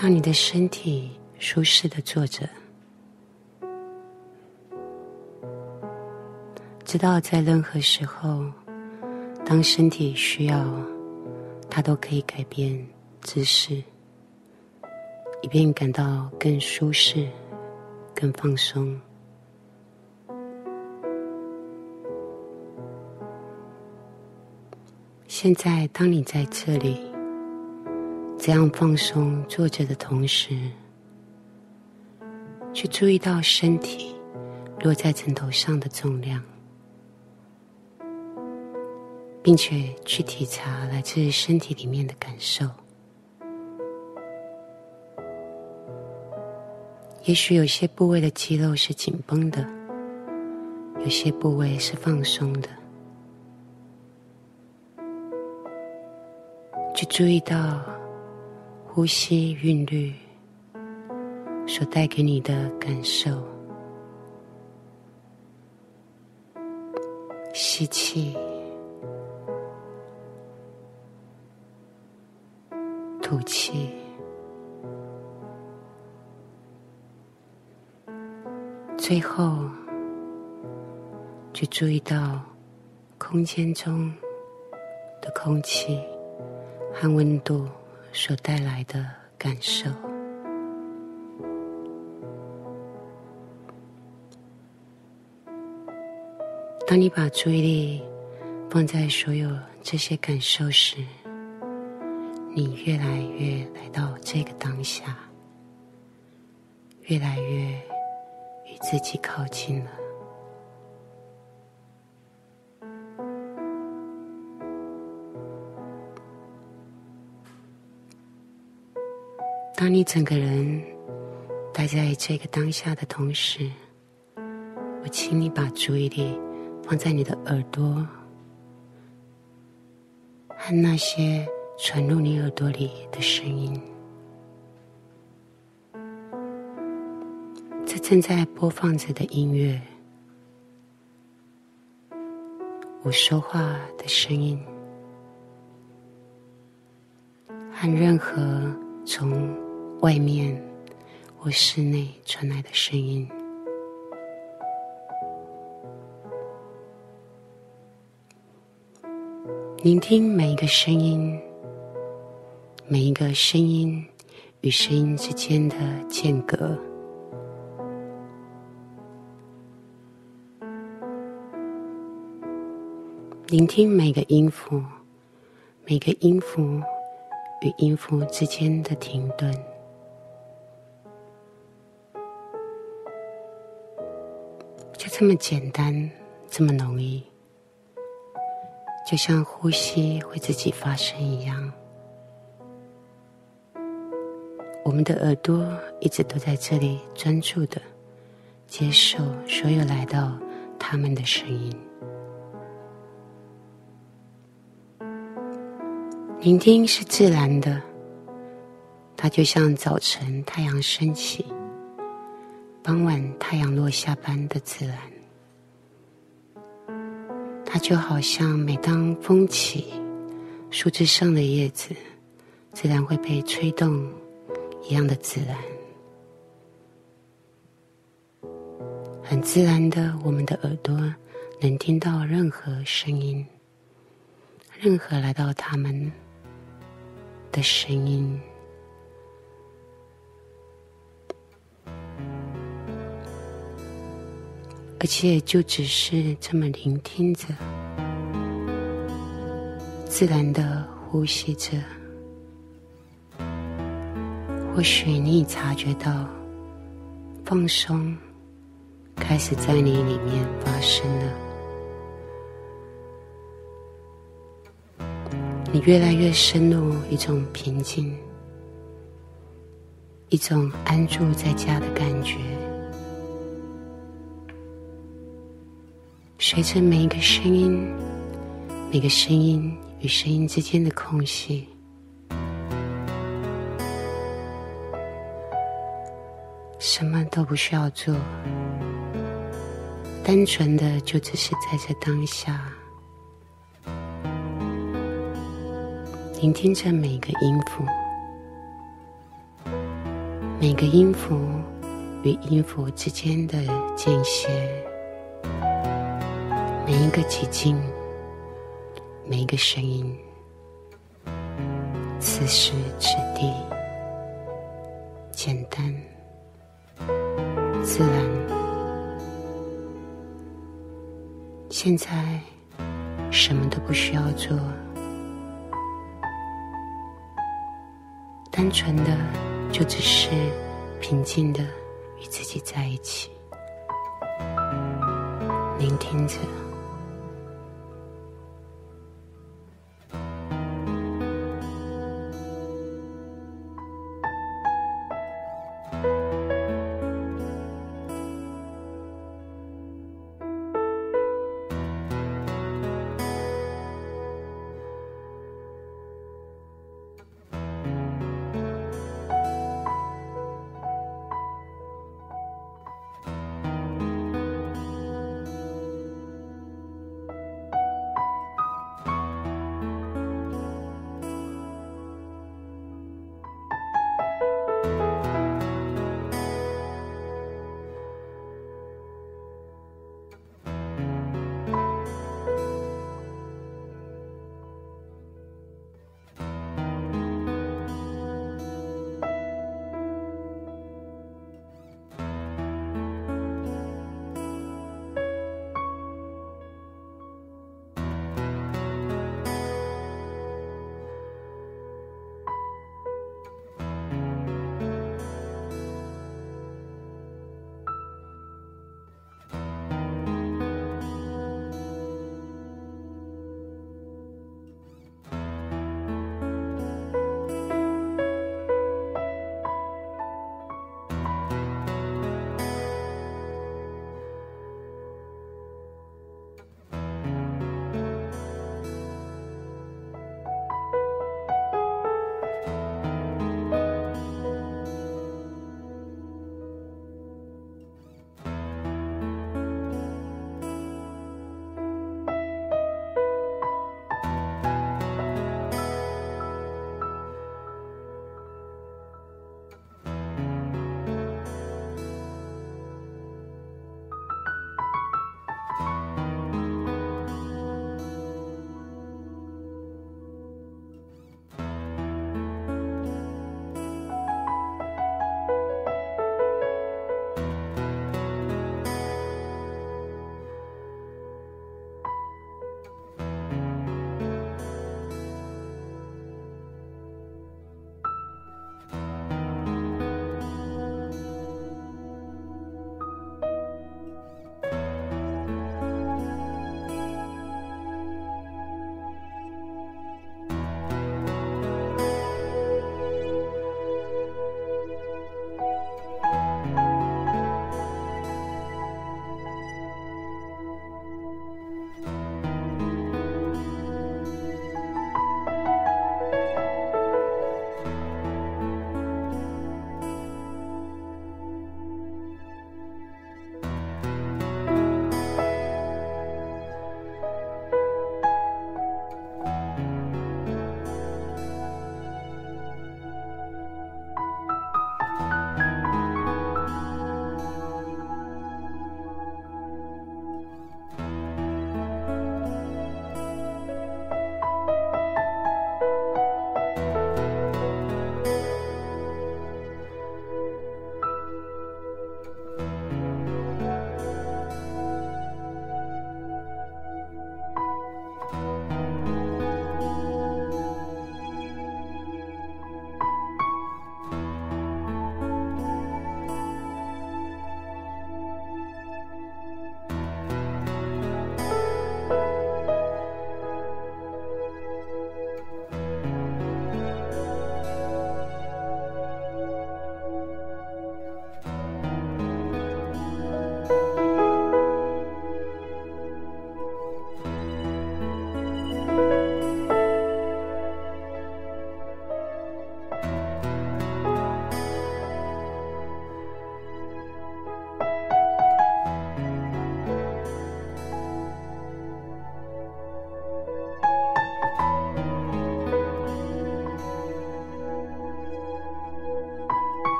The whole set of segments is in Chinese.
让你的身体舒适的坐着，知道在任何时候，当身体需要，它都可以改变姿势，以便感到更舒适、更放松。现在，当你在这里这样放松坐着的同时，去注意到身体落在枕头上的重量，并且去体察来自身体里面的感受。也许有些部位的肌肉是紧绷的，有些部位是放松的。去注意到呼吸韵律所带给你的感受，吸气，吐气，最后去注意到空间中的空气。和温度。所带来的感受。当你把注意力放在所有这些感受时，你越来越来到这个当下，越来越与自己靠近了。当你整个人待在这个当下的同时，我请你把注意力放在你的耳朵和那些传入你耳朵里的声音。这正在播放着的音乐，我说话的声音，和任何从。外面或室内传来的声音，聆听每一个声音，每一个声音与声音之间的间隔，聆听每个音符，每个音符与音符之间的停顿。这么简单，这么容易，就像呼吸会自己发生一样。我们的耳朵一直都在这里专注的接受所有来到他们的声音。聆听是自然的，它就像早晨太阳升起。傍晚太阳落下般的自然，它就好像每当风起，树枝上的叶子自然会被吹动一样的自然，很自然的，我们的耳朵能听到任何声音，任何来到他们的声音。而且就只是这么聆听着，自然的呼吸着，或许你已察觉到放松开始在你里面发生了，你越来越深入一种平静，一种安住在家的感觉。随着每一个声音，每个声音与声音之间的空隙，什么都不需要做，单纯的就只是在这当下，聆听着每个音符，每个音符与音符之间的间歇，每一个寂静，每一个声音，此时此地，简单自然。现在什么都不需要做，单纯的。就只是平静的与自己在一起，聆听着。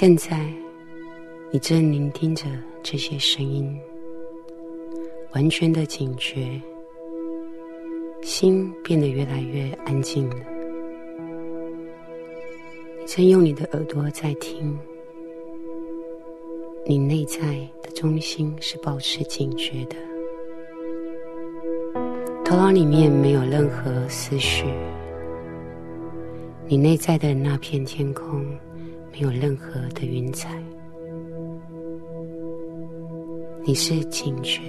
现在，你正聆听着这些声音，完全的警觉，心变得越来越安静了。你正用你的耳朵在听，你内在的中心是保持警觉的，头脑里面没有任何思绪，你内在的那片天空。没有任何的云彩，你是警觉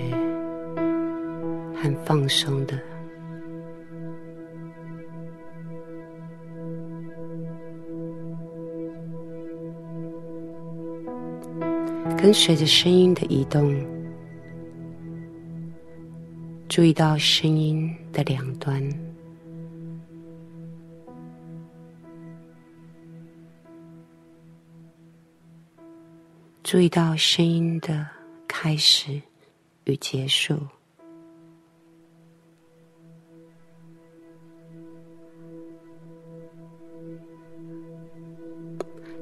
和放松的，跟随着声音的移动，注意到声音的两端。注意到声音的开始与结束，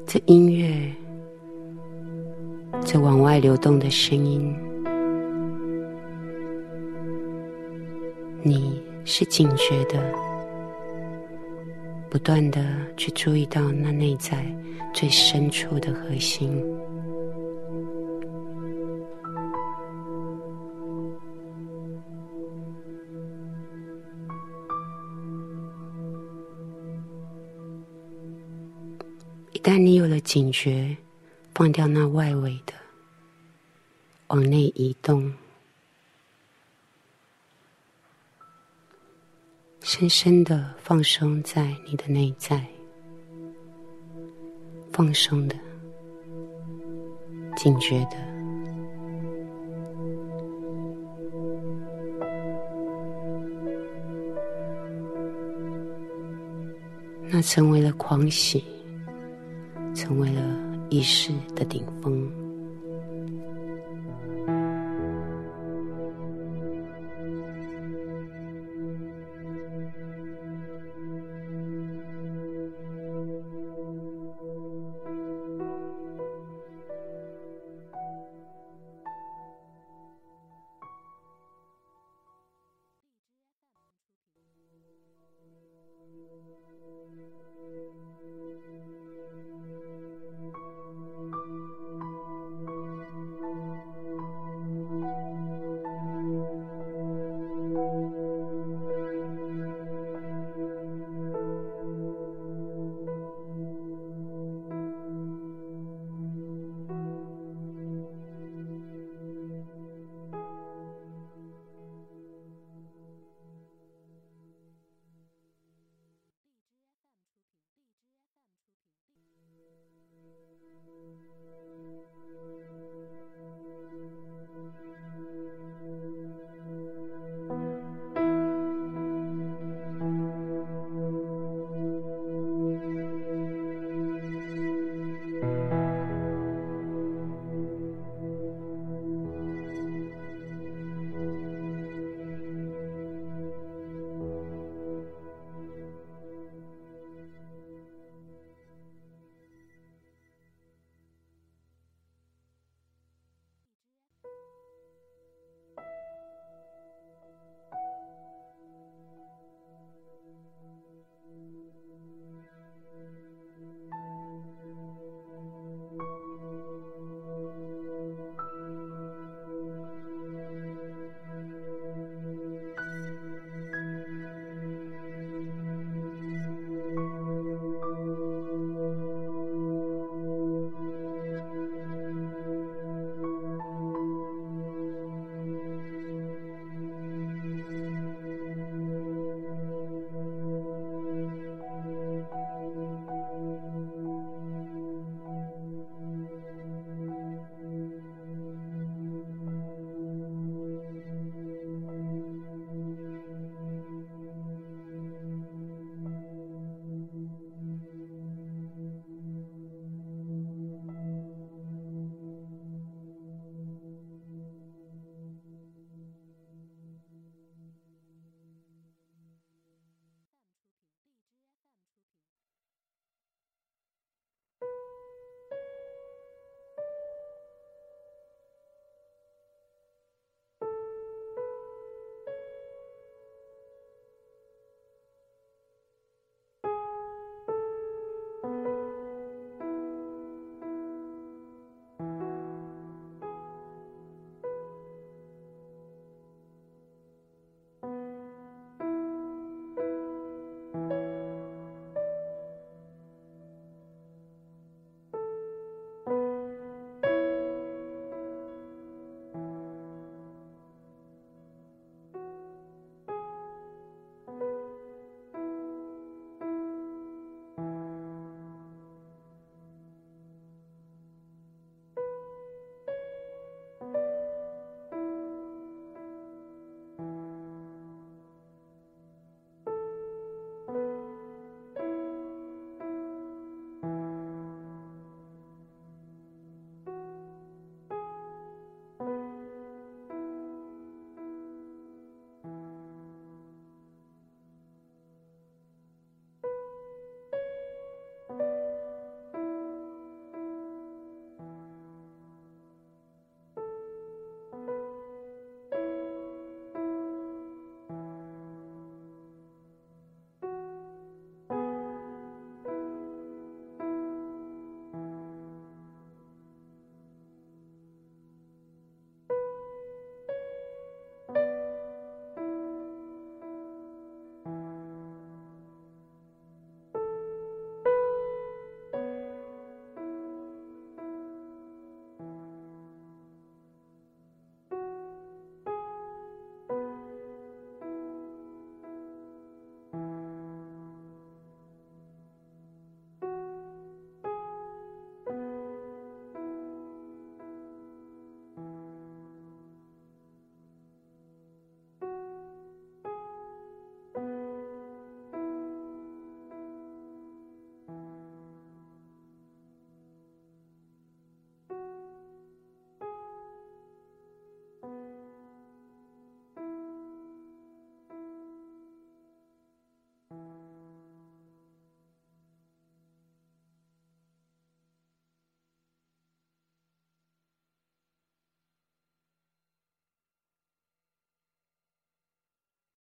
这音乐，这往外流动的声音，你是警觉的，不断的去注意到那内在最深处的核心。旦你有了警觉，放掉那外围的，往内移动，深深的放松在你的内在，放松的，警觉的，那成为了狂喜。成为了一世的顶峰。